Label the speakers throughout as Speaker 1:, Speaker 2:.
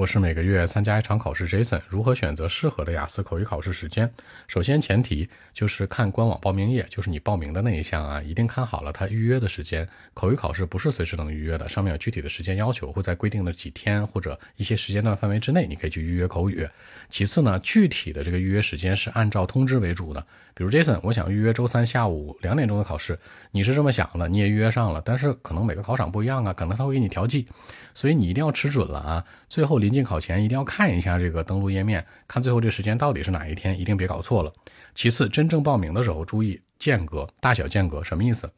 Speaker 1: 我是每个月参加一场考试，Jason 如何选择适合的雅思口语考试时间？首先前提就是看官网报名页，就是你报名的那一项啊，一定看好了它预约的时间。口语考试不是随时能预约的，上面有具体的时间要求，会在规定的几天或者一些时间段范围之内，你可以去预约口语。其次呢，具体的这个预约时间是按照通知为主的。比如 Jason，我想预约周三下午两点钟的考试，你是这么想的，你也预约上了，但是可能每个考场不一样啊，可能他会给你调剂，所以你一定要吃准了啊。最后临临近考前一定要看一下这个登录页面，看最后这时间到底是哪一天，一定别搞错了。其次，真正报名的时候注意间隔，大小间隔什么意思？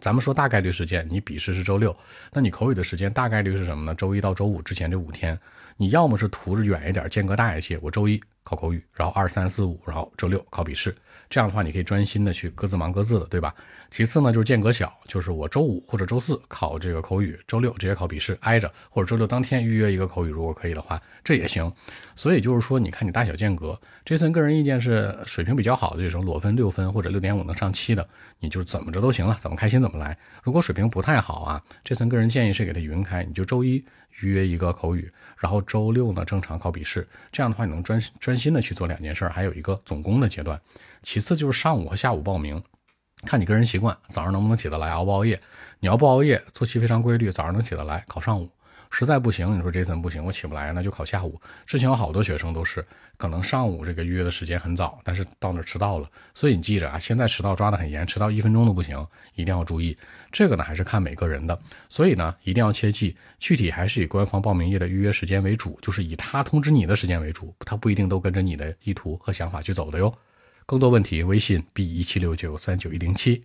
Speaker 1: 咱们说大概率时间，你笔试是周六，那你口语的时间大概率是什么呢？周一到周五之前这五天，你要么是图着远一点，间隔大一些，我周一。考口语，然后二三四五，然后周六考笔试，这样的话你可以专心的去各自忙各自的，对吧？其次呢，就是间隔小，就是我周五或者周四考这个口语，周六直接考笔试，挨着，或者周六当天预约一个口语，如果可以的话，这也行。所以就是说，你看你大小间隔。这次个人意见是，水平比较好的这种裸分六分或者六点五能上七的，你就怎么着都行了，怎么开心怎么来。如果水平不太好啊，这次个人建议是给他匀开，你就周一。预约一个口语，然后周六呢正常考笔试，这样的话你能专专心的去做两件事，还有一个总攻的阶段。其次就是上午和下午报名，看你个人习惯，早上能不能起得来，熬不熬夜。你要不熬夜，作息非常规律，早上能起得来，考上午。实在不行，你说 Jason 不行，我起不来，那就考下午。之前有好多学生都是，可能上午这个预约的时间很早，但是到那迟到了。所以你记着啊，现在迟到抓得很严，迟到一分钟都不行，一定要注意。这个呢还是看每个人的，所以呢一定要切记，具体还是以官方报名页的预约时间为主，就是以他通知你的时间为主，他不一定都跟着你的意图和想法去走的哟。更多问题，微信 b 一七六九三九一零七。